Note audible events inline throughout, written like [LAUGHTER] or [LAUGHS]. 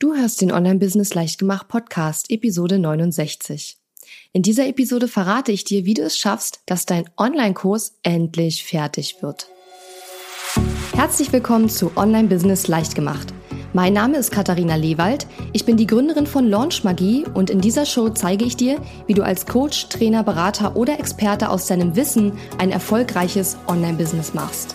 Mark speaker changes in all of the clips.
Speaker 1: Du hörst den Online-Business Leichtgemacht Podcast, Episode 69. In dieser Episode verrate ich dir, wie du es schaffst, dass dein Online-Kurs endlich fertig wird. Herzlich willkommen zu Online-Business Leichtgemacht. Mein Name ist Katharina Lewald. Ich bin die Gründerin von Launch Magie und in dieser Show zeige ich dir, wie du als Coach, Trainer, Berater oder Experte aus deinem Wissen ein erfolgreiches Online-Business machst.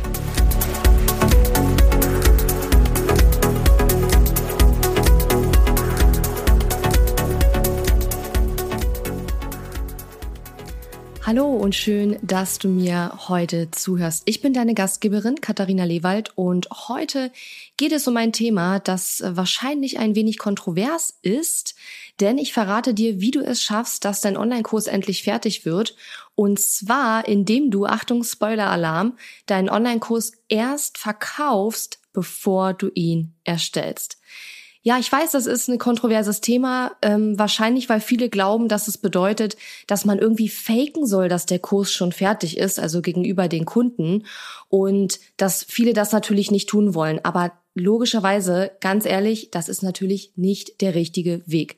Speaker 1: Hallo und schön, dass du mir heute zuhörst. Ich bin deine Gastgeberin Katharina Lewald und heute geht es um ein Thema, das wahrscheinlich ein wenig kontrovers ist, denn ich verrate dir, wie du es schaffst, dass dein Online-Kurs endlich fertig wird und zwar indem du, Achtung, Spoiler-Alarm, deinen Online-Kurs erst verkaufst, bevor du ihn erstellst. Ja, ich weiß, das ist ein kontroverses Thema. Ähm, wahrscheinlich, weil viele glauben, dass es bedeutet, dass man irgendwie faken soll, dass der Kurs schon fertig ist, also gegenüber den Kunden. Und dass viele das natürlich nicht tun wollen. Aber logischerweise, ganz ehrlich, das ist natürlich nicht der richtige Weg.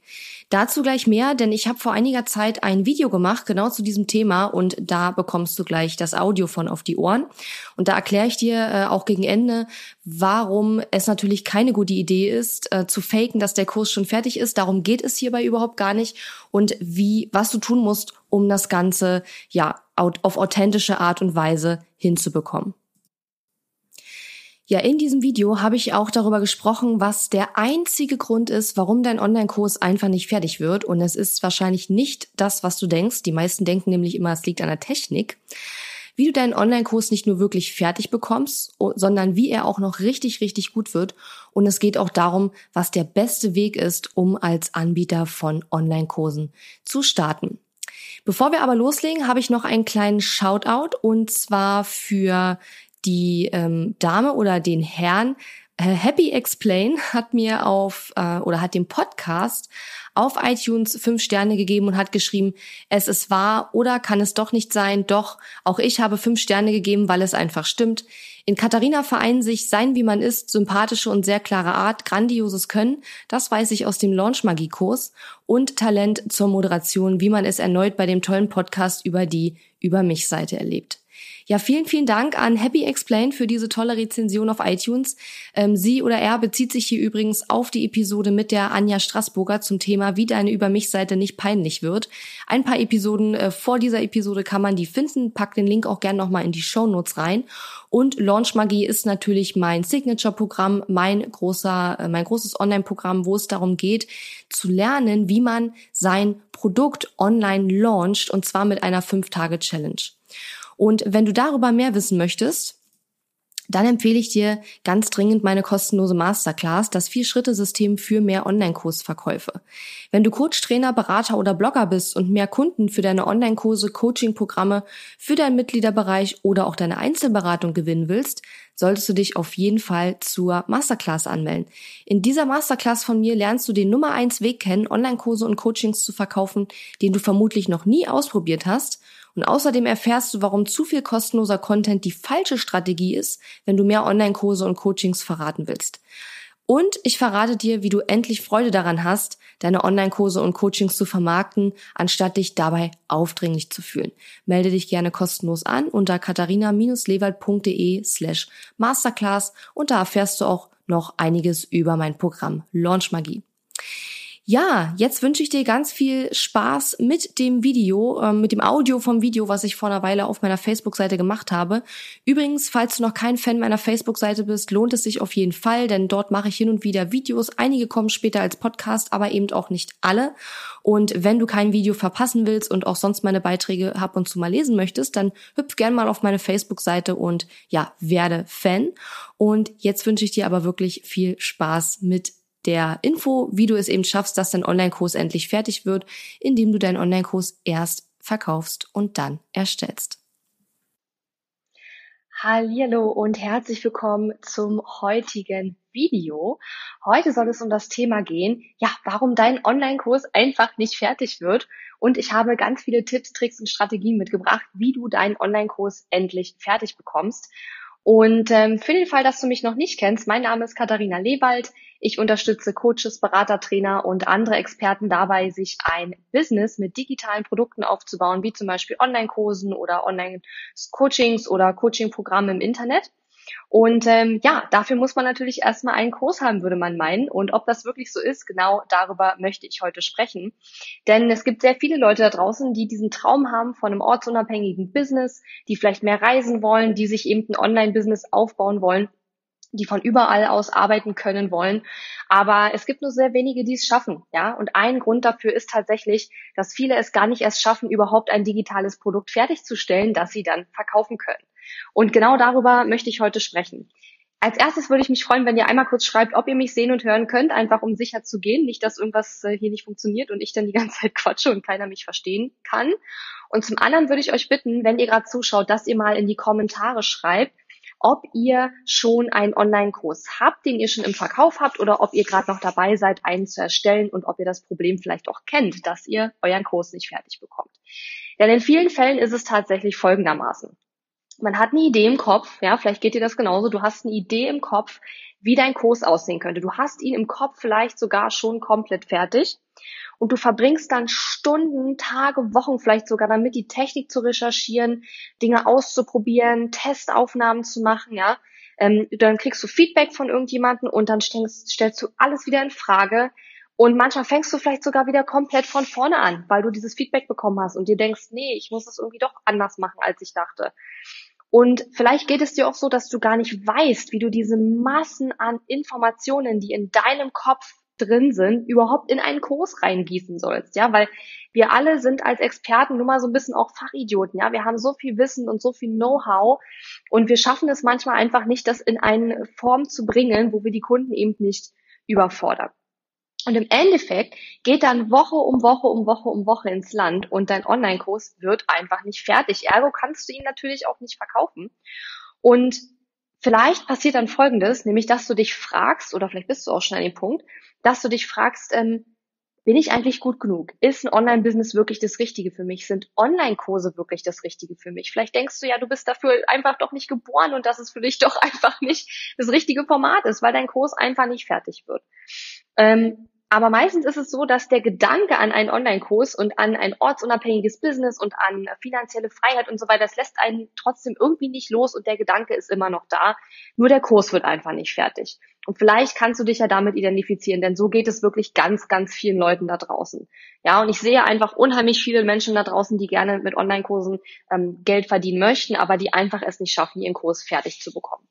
Speaker 1: Dazu gleich mehr, denn ich habe vor einiger Zeit ein Video gemacht, genau zu diesem Thema, und da bekommst du gleich das Audio von auf die Ohren. Und da erkläre ich dir äh, auch gegen Ende, warum es natürlich keine gute Idee ist, äh, zu faken, dass der Kurs schon fertig ist. Darum geht es hierbei überhaupt gar nicht. Und wie, was du tun musst, um das Ganze ja auf authentische Art und Weise hinzubekommen. Ja, in diesem Video habe ich auch darüber gesprochen, was der einzige Grund ist, warum dein Online-Kurs einfach nicht fertig wird. Und es ist wahrscheinlich nicht das, was du denkst. Die meisten denken nämlich immer, es liegt an der Technik. Wie du deinen Online-Kurs nicht nur wirklich fertig bekommst, sondern wie er auch noch richtig, richtig gut wird. Und es geht auch darum, was der beste Weg ist, um als Anbieter von Online-Kursen zu starten. Bevor wir aber loslegen, habe ich noch einen kleinen Shoutout und zwar für die ähm, Dame oder den Herrn äh, Happy Explain hat mir auf äh, oder hat dem Podcast auf iTunes fünf Sterne gegeben und hat geschrieben, es ist wahr oder kann es doch nicht sein. Doch, auch ich habe fünf Sterne gegeben, weil es einfach stimmt. In Katharina vereinen sich sein, wie man ist, sympathische und sehr klare Art, grandioses Können, das weiß ich aus dem Launch-Magie-Kurs und Talent zur Moderation, wie man es erneut bei dem tollen Podcast über die Über mich Seite erlebt. Ja, vielen, vielen Dank an Happy Explain für diese tolle Rezension auf iTunes. Ähm, sie oder er bezieht sich hier übrigens auf die Episode mit der Anja Straßburger zum Thema, wie deine Über mich Seite nicht peinlich wird. Ein paar Episoden äh, vor dieser Episode kann man die finden. Pack den Link auch gerne nochmal in die Show Notes rein. Und Launch Magie ist natürlich mein Signature-Programm, mein großer, äh, mein großes Online-Programm, wo es darum geht, zu lernen, wie man sein Produkt online launcht und zwar mit einer 5-Tage-Challenge. Und wenn du darüber mehr wissen möchtest, dann empfehle ich dir ganz dringend meine kostenlose Masterclass, das Vier-Schritte-System für mehr Online-Kursverkäufe. Wenn du Coach, Trainer, Berater oder Blogger bist und mehr Kunden für deine Online-Kurse, Coaching-Programme, für deinen Mitgliederbereich oder auch deine Einzelberatung gewinnen willst, solltest du dich auf jeden Fall zur Masterclass anmelden. In dieser Masterclass von mir lernst du den Nummer eins Weg kennen, Online-Kurse und Coachings zu verkaufen, den du vermutlich noch nie ausprobiert hast und außerdem erfährst du, warum zu viel kostenloser Content die falsche Strategie ist, wenn du mehr Online-Kurse und Coachings verraten willst. Und ich verrate dir, wie du endlich Freude daran hast, deine Online-Kurse und Coachings zu vermarkten, anstatt dich dabei aufdringlich zu fühlen. Melde dich gerne kostenlos an unter katharina-lewald.de slash masterclass und da erfährst du auch noch einiges über mein Programm Launch Magie. Ja, jetzt wünsche ich dir ganz viel Spaß mit dem Video, äh, mit dem Audio vom Video, was ich vor einer Weile auf meiner Facebook-Seite gemacht habe. Übrigens, falls du noch kein Fan meiner Facebook-Seite bist, lohnt es sich auf jeden Fall, denn dort mache ich hin und wieder Videos. Einige kommen später als Podcast, aber eben auch nicht alle. Und wenn du kein Video verpassen willst und auch sonst meine Beiträge ab und zu mal lesen möchtest, dann hüpf gern mal auf meine Facebook-Seite und ja, werde Fan. Und jetzt wünsche ich dir aber wirklich viel Spaß mit der Info, wie du es eben schaffst, dass dein Online-Kurs endlich fertig wird, indem du deinen Online-Kurs erst verkaufst und dann erstellst. Hallo und herzlich willkommen zum heutigen Video. Heute soll es um das Thema gehen, ja, warum dein Online-Kurs einfach nicht fertig wird. Und ich habe ganz viele Tipps, Tricks und Strategien mitgebracht, wie du deinen Online-Kurs endlich fertig bekommst. Und ähm, für den Fall, dass du mich noch nicht kennst, mein Name ist Katharina Lewald. Ich unterstütze Coaches, Berater, Trainer und andere Experten dabei, sich ein Business mit digitalen Produkten aufzubauen, wie zum Beispiel Online-Kursen oder Online-Coachings oder Coaching-Programme im Internet. Und ähm, ja, dafür muss man natürlich erstmal einen Kurs haben, würde man meinen. Und ob das wirklich so ist, genau darüber möchte ich heute sprechen. Denn es gibt sehr viele Leute da draußen, die diesen Traum haben von einem ortsunabhängigen Business, die vielleicht mehr reisen wollen, die sich eben ein Online-Business aufbauen wollen die von überall aus arbeiten können wollen. Aber es gibt nur sehr wenige, die es schaffen, ja. Und ein Grund dafür ist tatsächlich, dass viele es gar nicht erst schaffen, überhaupt ein digitales Produkt fertigzustellen, das sie dann verkaufen können. Und genau darüber möchte ich heute sprechen. Als erstes würde ich mich freuen, wenn ihr einmal kurz schreibt, ob ihr mich sehen und hören könnt, einfach um sicher zu gehen. Nicht, dass irgendwas äh, hier nicht funktioniert und ich dann die [LAUGHS] ganze Zeit quatsche und keiner mich verstehen kann. Und zum anderen würde ich euch bitten, wenn ihr gerade zuschaut, dass ihr mal in die Kommentare schreibt, ob ihr schon einen Online-Kurs habt, den ihr schon im Verkauf habt oder ob ihr gerade noch dabei seid, einen zu erstellen und ob ihr das Problem vielleicht auch kennt, dass ihr euren Kurs nicht fertig bekommt. Denn in vielen Fällen ist es tatsächlich folgendermaßen. Man hat eine Idee im Kopf, ja, vielleicht geht dir das genauso, du hast eine Idee im Kopf, wie dein Kurs aussehen könnte. Du hast ihn im Kopf vielleicht sogar schon komplett fertig und du verbringst dann Stunden, Tage, Wochen vielleicht sogar damit, die Technik zu recherchieren, Dinge auszuprobieren, Testaufnahmen zu machen, ja. Ähm, dann kriegst du Feedback von irgendjemanden und dann stellst, stellst du alles wieder in Frage. Und manchmal fängst du vielleicht sogar wieder komplett von vorne an, weil du dieses Feedback bekommen hast und dir denkst, nee, ich muss es irgendwie doch anders machen, als ich dachte. Und vielleicht geht es dir auch so, dass du gar nicht weißt, wie du diese Massen an Informationen, die in deinem Kopf drin sind, überhaupt in einen Kurs reingießen sollst, ja, weil wir alle sind als Experten nun mal so ein bisschen auch Fachidioten, ja, wir haben so viel Wissen und so viel Know-how und wir schaffen es manchmal einfach nicht, das in eine Form zu bringen, wo wir die Kunden eben nicht überfordern. Und im Endeffekt geht dann Woche um Woche um Woche um Woche ins Land und dein Online-Kurs wird einfach nicht fertig. Ergo kannst du ihn natürlich auch nicht verkaufen. Und vielleicht passiert dann Folgendes, nämlich dass du dich fragst, oder vielleicht bist du auch schon an dem Punkt, dass du dich fragst, ähm, bin ich eigentlich gut genug? Ist ein Online-Business wirklich das Richtige für mich? Sind Online-Kurse wirklich das Richtige für mich? Vielleicht denkst du ja, du bist dafür einfach doch nicht geboren und dass es für dich [LAUGHS] doch einfach nicht das richtige Format ist, weil dein Kurs einfach nicht fertig wird. Ähm, aber meistens ist es so, dass der Gedanke an einen Online-Kurs und an ein ortsunabhängiges Business und an finanzielle Freiheit und so weiter, das lässt einen trotzdem irgendwie nicht los und der Gedanke ist immer noch da. Nur der Kurs wird einfach nicht fertig. Und vielleicht kannst du dich ja damit identifizieren, denn so geht es wirklich ganz, ganz vielen Leuten da draußen. Ja, und ich sehe einfach unheimlich viele Menschen da draußen, die gerne mit Online-Kursen ähm, Geld verdienen möchten, aber die einfach es nicht schaffen, ihren Kurs fertig zu bekommen.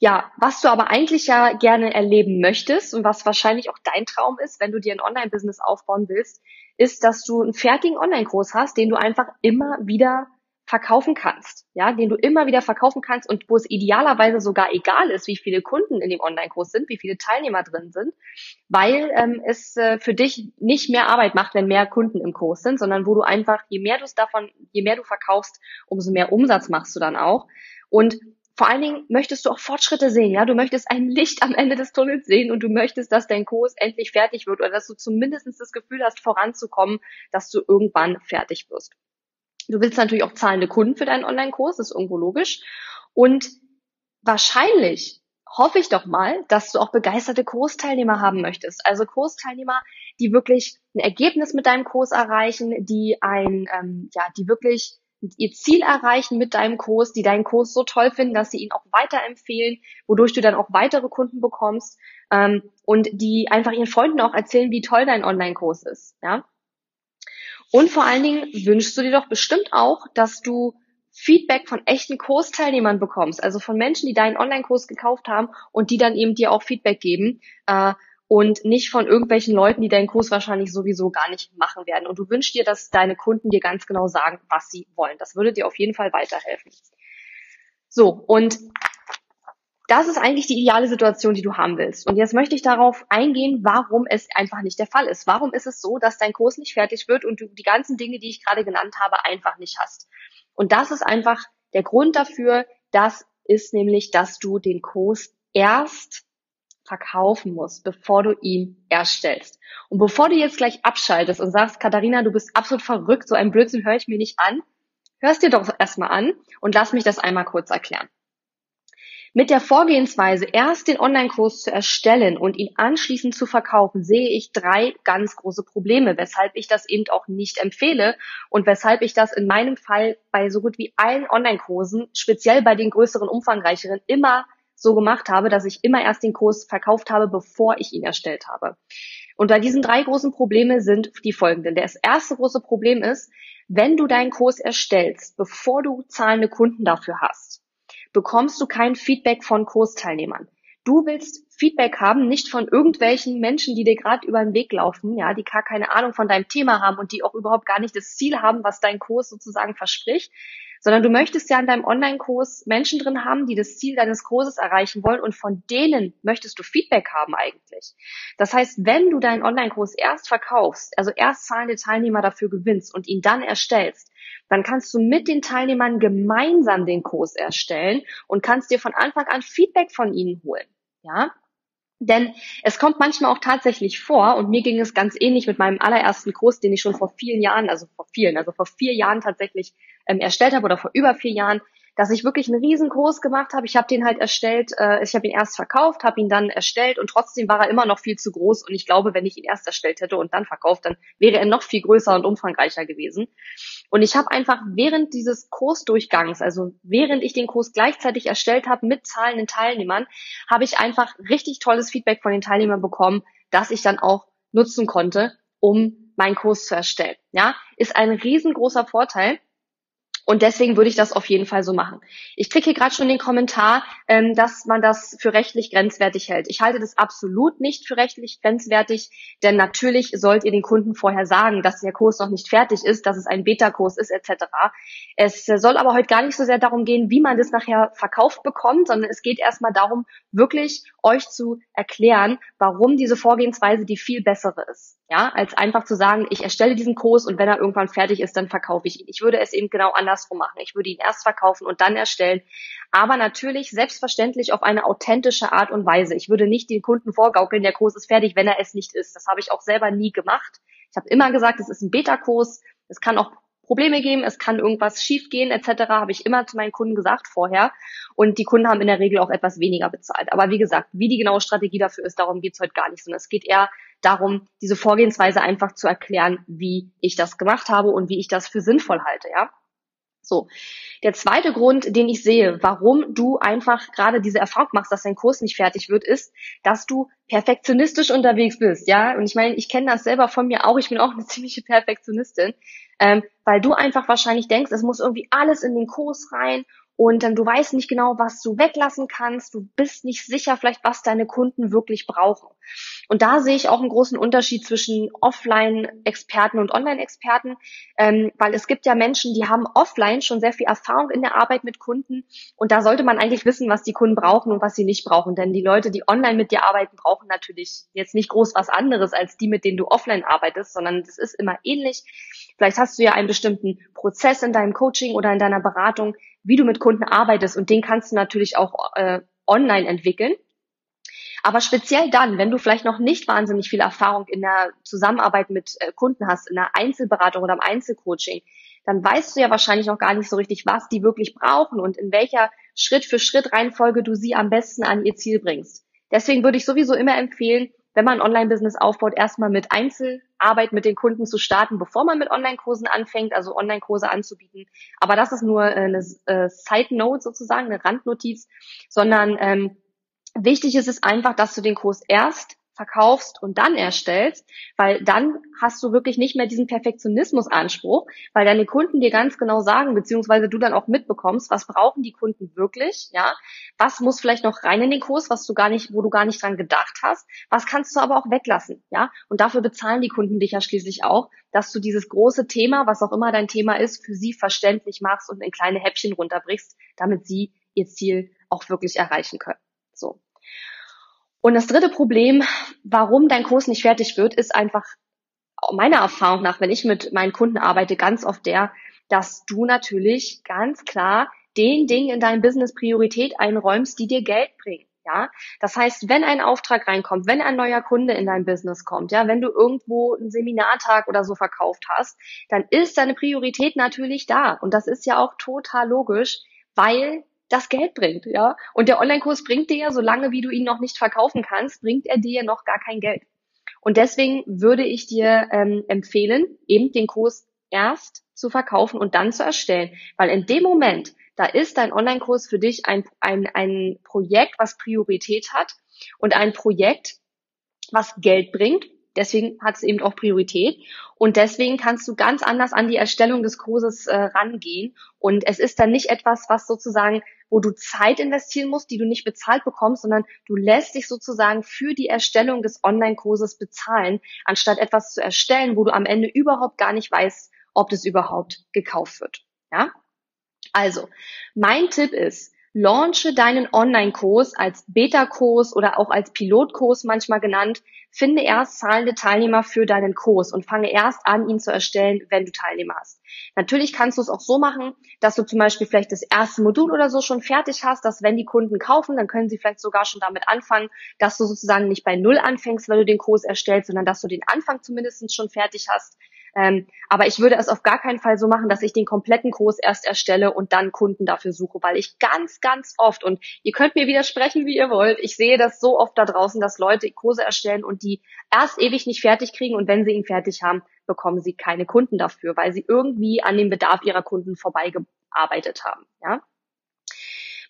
Speaker 1: Ja, was du aber eigentlich ja gerne erleben möchtest und was wahrscheinlich auch dein Traum ist, wenn du dir ein Online-Business aufbauen willst, ist, dass du einen fertigen Online-Kurs hast, den du einfach immer wieder verkaufen kannst, ja, den du immer wieder verkaufen kannst und wo es idealerweise sogar egal ist, wie viele Kunden in dem Online-Kurs sind, wie viele Teilnehmer drin sind, weil ähm, es äh, für dich nicht mehr Arbeit macht, wenn mehr Kunden im Kurs sind, sondern wo du einfach, je mehr du es davon, je mehr du verkaufst, umso mehr Umsatz machst du dann auch. Und vor allen Dingen möchtest du auch Fortschritte sehen, ja. Du möchtest ein Licht am Ende des Tunnels sehen und du möchtest, dass dein Kurs endlich fertig wird oder dass du zumindest das Gefühl hast, voranzukommen, dass du irgendwann fertig wirst. Du willst natürlich auch zahlende Kunden für deinen Online-Kurs, ist irgendwo logisch. Und wahrscheinlich hoffe ich doch mal, dass du auch begeisterte Kursteilnehmer haben möchtest. Also Kursteilnehmer, die wirklich ein Ergebnis mit deinem Kurs erreichen, die ein, ähm, ja, die wirklich ihr Ziel erreichen mit deinem Kurs, die deinen Kurs so toll finden, dass sie ihn auch weiterempfehlen, wodurch du dann auch weitere Kunden bekommst ähm, und die einfach ihren Freunden auch erzählen, wie toll dein Online-Kurs ist. Ja? Und vor allen Dingen wünschst du dir doch bestimmt auch, dass du Feedback von echten Kursteilnehmern bekommst, also von Menschen, die deinen Online-Kurs gekauft haben und die dann eben dir auch Feedback geben. Äh, und nicht von irgendwelchen Leuten, die deinen Kurs wahrscheinlich sowieso gar nicht machen werden. Und du wünschst dir, dass deine Kunden dir ganz genau sagen, was sie wollen. Das würde dir auf jeden Fall weiterhelfen. So, und das ist eigentlich die ideale Situation, die du haben willst. Und jetzt möchte ich darauf eingehen, warum es einfach nicht der Fall ist. Warum ist es so, dass dein Kurs nicht fertig wird und du die ganzen Dinge, die ich gerade genannt habe, einfach nicht hast? Und das ist einfach der Grund dafür, Das ist nämlich, dass du den Kurs erst verkaufen musst, bevor du ihn erstellst. Und bevor du jetzt gleich abschaltest und sagst, Katharina, du bist absolut verrückt, so ein Blödsinn höre ich mir nicht an, hörst dir doch erstmal an und lass mich das einmal kurz erklären. Mit der Vorgehensweise, erst den Online-Kurs zu erstellen und ihn anschließend zu verkaufen, sehe ich drei ganz große Probleme, weshalb ich das eben auch nicht empfehle und weshalb ich das in meinem Fall bei so gut wie allen Online-Kursen, speziell bei den größeren, umfangreicheren, immer so gemacht habe, dass ich immer erst den Kurs verkauft habe, bevor ich ihn erstellt habe. Und bei diesen drei großen Probleme sind die folgenden. Das erste große Problem ist, wenn du deinen Kurs erstellst, bevor du zahlende Kunden dafür hast, bekommst du kein Feedback von Kursteilnehmern. Du willst Feedback haben, nicht von irgendwelchen Menschen, die dir gerade über den Weg laufen, ja, die gar keine Ahnung von deinem Thema haben und die auch überhaupt gar nicht das Ziel haben, was dein Kurs sozusagen verspricht, sondern du möchtest ja in deinem Online-Kurs Menschen drin haben, die das Ziel deines Kurses erreichen wollen und von denen möchtest du Feedback haben eigentlich. Das heißt, wenn du deinen Online-Kurs erst verkaufst, also erst zahlende Teilnehmer dafür gewinnst und ihn dann erstellst, dann kannst du mit den Teilnehmern gemeinsam den Kurs erstellen und kannst dir von Anfang an Feedback von ihnen holen. Ja, denn es kommt manchmal auch tatsächlich vor, und mir ging es ganz ähnlich mit meinem allerersten Kurs, den ich schon vor vielen Jahren, also vor vielen, also vor vier Jahren tatsächlich ähm, erstellt habe oder vor über vier Jahren, dass ich wirklich einen riesen Kurs gemacht habe. Ich habe den halt erstellt, äh, ich habe ihn erst verkauft, habe ihn dann erstellt und trotzdem war er immer noch viel zu groß. Und ich glaube, wenn ich ihn erst erstellt hätte und dann verkauft, dann wäre er noch viel größer und umfangreicher gewesen. Und ich habe einfach während dieses Kursdurchgangs, also während ich den Kurs gleichzeitig erstellt habe mit zahlenden Teilnehmern, habe ich einfach richtig tolles Feedback von den Teilnehmern bekommen, das ich dann auch nutzen konnte, um meinen Kurs zu erstellen. Ja, ist ein riesengroßer Vorteil. Und deswegen würde ich das auf jeden Fall so machen. Ich kriege hier gerade schon den Kommentar, ähm, dass man das für rechtlich grenzwertig hält. Ich halte das absolut nicht für rechtlich grenzwertig, denn natürlich sollt ihr den Kunden vorher sagen, dass der Kurs noch nicht fertig ist, dass es ein Beta-Kurs ist etc. Es soll aber heute gar nicht so sehr darum gehen, wie man das nachher verkauft bekommt, sondern es geht erstmal darum, wirklich euch zu erklären, warum diese Vorgehensweise die viel bessere ist ja, als einfach zu sagen, ich erstelle diesen Kurs und wenn er irgendwann fertig ist, dann verkaufe ich ihn. Ich würde es eben genau andersrum machen. Ich würde ihn erst verkaufen und dann erstellen, aber natürlich selbstverständlich auf eine authentische Art und Weise. Ich würde nicht den Kunden vorgaukeln, der Kurs ist fertig, wenn er es nicht ist. Das habe ich auch selber nie gemacht. Ich habe immer gesagt, es ist ein Beta-Kurs. Es kann auch Probleme geben, es kann irgendwas schiefgehen etc., habe ich immer zu meinen Kunden gesagt vorher. Und die Kunden haben in der Regel auch etwas weniger bezahlt. Aber wie gesagt, wie die genaue Strategie dafür ist, darum geht's heute gar nicht, sondern es geht eher darum, diese Vorgehensweise einfach zu erklären, wie ich das gemacht habe und wie ich das für sinnvoll halte, ja. So. Der zweite Grund, den ich sehe, warum du einfach gerade diese Erfahrung machst, dass dein Kurs nicht fertig wird, ist, dass du perfektionistisch unterwegs bist, ja. Und ich meine, ich kenne das selber von mir auch. Ich bin auch eine [LAUGHS] ziemliche Perfektionistin, ähm, weil du einfach wahrscheinlich denkst, es muss irgendwie alles in den Kurs rein und ähm, du weißt nicht genau, was du weglassen kannst. Du bist nicht sicher vielleicht, was deine Kunden wirklich brauchen. Und da sehe ich auch einen großen Unterschied zwischen Offline-Experten und Online-Experten, ähm, weil es gibt ja Menschen, die haben offline schon sehr viel Erfahrung in der Arbeit mit Kunden und da sollte man eigentlich wissen, was die Kunden brauchen und was sie nicht brauchen. Denn die Leute, die online mit dir arbeiten, brauchen natürlich jetzt nicht groß was anderes als die, mit denen du offline arbeitest, sondern es ist immer ähnlich. Vielleicht hast du ja einen bestimmten Prozess in deinem Coaching oder in deiner Beratung, wie du mit Kunden arbeitest und den kannst du natürlich auch äh, online entwickeln. Aber speziell dann, wenn du vielleicht noch nicht wahnsinnig viel Erfahrung in der Zusammenarbeit mit äh, Kunden hast, in der Einzelberatung oder im Einzelcoaching, dann weißt du ja wahrscheinlich noch gar nicht so richtig, was die wirklich brauchen und in welcher Schritt für Schritt Reihenfolge du sie am besten an ihr Ziel bringst. Deswegen würde ich sowieso immer empfehlen, wenn man ein Online-Business aufbaut, erstmal mit Einzelarbeit mit den Kunden zu starten, bevor man mit Online-Kursen anfängt, also Online-Kurse anzubieten. Aber das ist nur eine äh, Side-Note sozusagen, eine Randnotiz, sondern ähm, wichtig ist es einfach, dass du den Kurs erst verkaufst und dann erstellst, weil dann hast du wirklich nicht mehr diesen Perfektionismusanspruch, weil deine Kunden dir ganz genau sagen, beziehungsweise du dann auch mitbekommst, was brauchen die Kunden wirklich, ja, was muss vielleicht noch rein in den Kurs, was du gar nicht, wo du gar nicht dran gedacht hast, was kannst du aber auch weglassen, ja, und dafür bezahlen die Kunden dich ja schließlich auch, dass du dieses große Thema, was auch immer dein Thema ist, für sie verständlich machst und in kleine Häppchen runterbrichst, damit sie ihr Ziel auch wirklich erreichen können. Und das dritte Problem, warum dein Kurs nicht fertig wird, ist einfach meiner Erfahrung nach, wenn ich mit meinen Kunden arbeite, ganz oft der, dass du natürlich ganz klar den Dingen in deinem Business Priorität einräumst, die dir Geld bringen. Ja, das heißt, wenn ein Auftrag reinkommt, wenn ein neuer Kunde in dein Business kommt, ja, wenn du irgendwo einen Seminartag oder so verkauft hast, dann ist deine Priorität natürlich da. Und das ist ja auch total logisch, weil das Geld bringt, ja. Und der Online-Kurs bringt dir ja, solange wie du ihn noch nicht verkaufen kannst, bringt er dir noch gar kein Geld. Und deswegen würde ich dir ähm, empfehlen, eben den Kurs erst zu verkaufen und dann zu erstellen. Weil in dem Moment, da ist dein Online-Kurs für dich ein, ein, ein Projekt, was Priorität hat und ein Projekt, was Geld bringt. Deswegen hat es eben auch Priorität. Und deswegen kannst du ganz anders an die Erstellung des Kurses äh, rangehen. Und es ist dann nicht etwas, was sozusagen wo du Zeit investieren musst, die du nicht bezahlt bekommst, sondern du lässt dich sozusagen für die Erstellung des Online-Kurses bezahlen, anstatt etwas zu erstellen, wo du am Ende überhaupt gar nicht weißt, ob das überhaupt gekauft wird. Ja? Also, mein Tipp ist, Launche deinen Online-Kurs als Beta-Kurs oder auch als Pilotkurs manchmal genannt. Finde erst zahlende Teilnehmer für deinen Kurs und fange erst an, ihn zu erstellen, wenn du Teilnehmer hast. Natürlich kannst du es auch so machen, dass du zum Beispiel vielleicht das erste Modul oder so schon fertig hast, dass wenn die Kunden kaufen, dann können sie vielleicht sogar schon damit anfangen, dass du sozusagen nicht bei Null anfängst, wenn du den Kurs erstellst, sondern dass du den Anfang zumindest schon fertig hast. Ähm, aber ich würde es auf gar keinen Fall so machen, dass ich den kompletten Kurs erst erstelle und dann Kunden dafür suche, weil ich ganz, ganz oft, und ihr könnt mir widersprechen, wie ihr wollt, ich sehe das so oft da draußen, dass Leute Kurse erstellen und die erst ewig nicht fertig kriegen und wenn sie ihn fertig haben, bekommen sie keine Kunden dafür, weil sie irgendwie an dem Bedarf ihrer Kunden vorbeigearbeitet haben. Ja?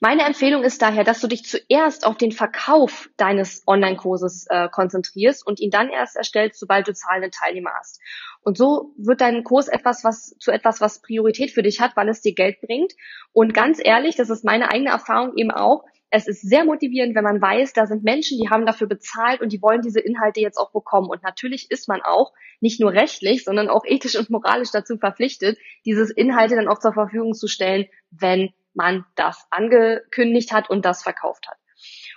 Speaker 1: Meine Empfehlung ist daher, dass du dich zuerst auf den Verkauf deines Online-Kurses äh, konzentrierst und ihn dann erst erstellst, sobald du zahlende Teilnehmer hast. Und so wird dein Kurs etwas, was zu etwas, was Priorität für dich hat, weil es dir Geld bringt. Und ganz ehrlich, das ist meine eigene Erfahrung eben auch. Es ist sehr motivierend, wenn man weiß, da sind Menschen, die haben dafür bezahlt und die wollen diese Inhalte jetzt auch bekommen. Und natürlich ist man auch nicht nur rechtlich, sondern auch ethisch und moralisch dazu verpflichtet, diese Inhalte dann auch zur Verfügung zu stellen, wenn man das angekündigt hat und das verkauft hat.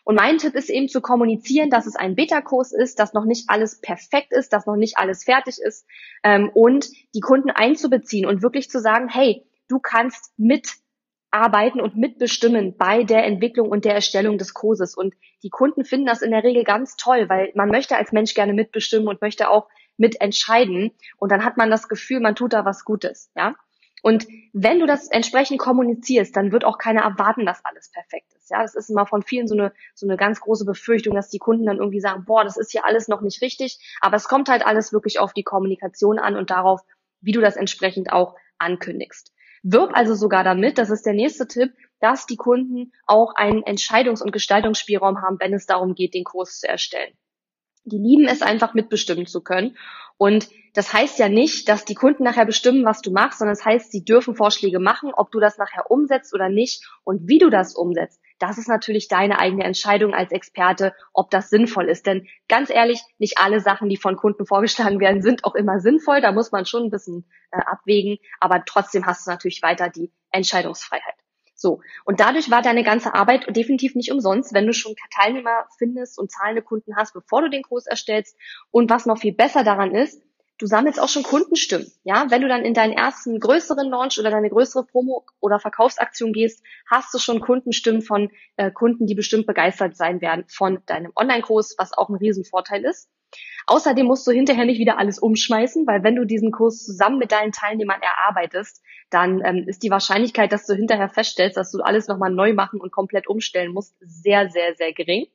Speaker 1: Und mein Tipp ist eben zu kommunizieren, dass es ein Beta-Kurs ist, dass noch nicht alles perfekt ist, dass noch nicht alles fertig ist ähm, und die Kunden einzubeziehen und wirklich zu sagen, hey, du kannst mitarbeiten und mitbestimmen bei der Entwicklung und der Erstellung des Kurses. Und die Kunden finden das in der Regel ganz toll, weil man möchte als Mensch gerne mitbestimmen und möchte auch mitentscheiden. Und dann hat man das Gefühl, man tut da was Gutes, ja. Und wenn du das entsprechend kommunizierst, dann wird auch keiner erwarten, dass alles perfekt ist. Ja, das ist immer von vielen so eine, so eine ganz große Befürchtung, dass die Kunden dann irgendwie sagen, boah, das ist hier alles noch nicht richtig. Aber es kommt halt alles wirklich auf die Kommunikation an und darauf, wie du das entsprechend auch ankündigst. Wirb also sogar damit, das ist der nächste Tipp, dass die Kunden auch einen Entscheidungs- und Gestaltungsspielraum haben, wenn es darum geht, den Kurs zu erstellen. Die lieben es einfach mitbestimmen zu können. Und das heißt ja nicht, dass die Kunden nachher bestimmen, was du machst, sondern es das heißt, sie dürfen Vorschläge machen, ob du das nachher umsetzt oder nicht und wie du das umsetzt. Das ist natürlich deine eigene Entscheidung als Experte, ob das sinnvoll ist. Denn ganz ehrlich, nicht alle Sachen, die von Kunden vorgeschlagen werden, sind auch immer sinnvoll. Da muss man schon ein bisschen äh, abwägen. Aber trotzdem hast du natürlich weiter die Entscheidungsfreiheit. So. Und dadurch war deine ganze Arbeit definitiv nicht umsonst, wenn du schon Teilnehmer findest und zahlende Kunden hast, bevor du den Kurs erstellst. Und was noch viel besser daran ist, du sammelst auch schon Kundenstimmen. Ja, wenn du dann in deinen ersten größeren Launch oder deine größere Promo oder Verkaufsaktion gehst, hast du schon Kundenstimmen von äh, Kunden, die bestimmt begeistert sein werden von deinem Online-Kurs, was auch ein Riesenvorteil ist. Außerdem musst du hinterher nicht wieder alles umschmeißen, weil wenn du diesen Kurs zusammen mit deinen Teilnehmern erarbeitest, dann ähm, ist die Wahrscheinlichkeit, dass du hinterher feststellst, dass du alles nochmal neu machen und komplett umstellen musst, sehr, sehr, sehr gering.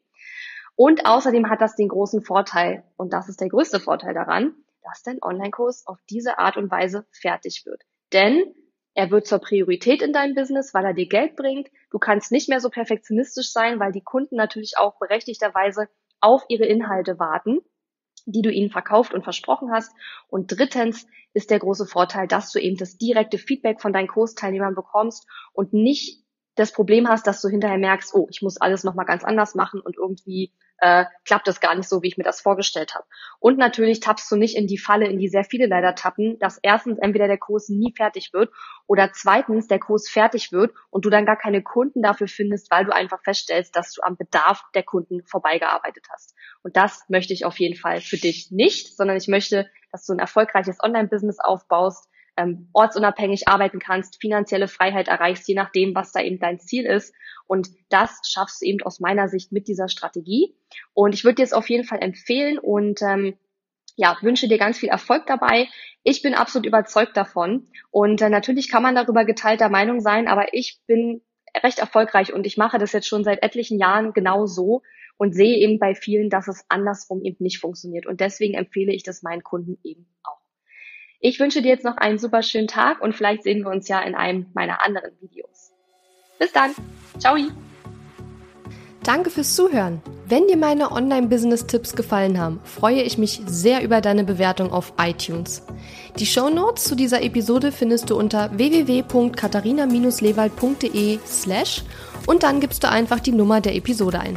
Speaker 1: Und außerdem hat das den großen Vorteil, und das ist der größte Vorteil daran, dass dein Online-Kurs auf diese Art und Weise fertig wird. Denn er wird zur Priorität in deinem Business, weil er dir Geld bringt. Du kannst nicht mehr so perfektionistisch sein, weil die Kunden natürlich auch berechtigterweise auf ihre Inhalte warten die du ihnen verkauft und versprochen hast. Und drittens ist der große Vorteil, dass du eben das direkte Feedback von deinen Kursteilnehmern bekommst und nicht das Problem hast, dass du hinterher merkst, oh, ich muss alles nochmal ganz anders machen und irgendwie äh, klappt das gar nicht so, wie ich mir das vorgestellt habe. Und natürlich tappst du nicht in die Falle, in die sehr viele leider tappen, dass erstens entweder der Kurs nie fertig wird oder zweitens der Kurs fertig wird und du dann gar keine Kunden dafür findest, weil du einfach feststellst, dass du am Bedarf der Kunden vorbeigearbeitet hast. Und das möchte ich auf jeden Fall für dich nicht, sondern ich möchte, dass du ein erfolgreiches Online-Business aufbaust, ähm, ortsunabhängig arbeiten kannst, finanzielle Freiheit erreichst, je nachdem, was da eben dein Ziel ist. Und das schaffst du eben aus meiner Sicht mit dieser Strategie. Und ich würde dir es auf jeden Fall empfehlen und ähm, ja, wünsche dir ganz viel Erfolg dabei. Ich bin absolut überzeugt davon. Und äh, natürlich kann man darüber geteilter Meinung sein, aber ich bin recht erfolgreich und ich mache das jetzt schon seit etlichen Jahren genau so und sehe eben bei vielen, dass es andersrum eben nicht funktioniert. Und deswegen empfehle ich das meinen Kunden eben auch. Ich wünsche dir jetzt noch einen super schönen Tag und vielleicht sehen wir uns ja in einem meiner anderen Videos. Bis dann. Ciao.
Speaker 2: Danke fürs Zuhören. Wenn dir meine Online-Business-Tipps gefallen haben, freue ich mich sehr über deine Bewertung auf iTunes. Die Show Notes zu dieser Episode findest du unter www.katharina-lewald.de slash und dann gibst du einfach die Nummer der Episode ein.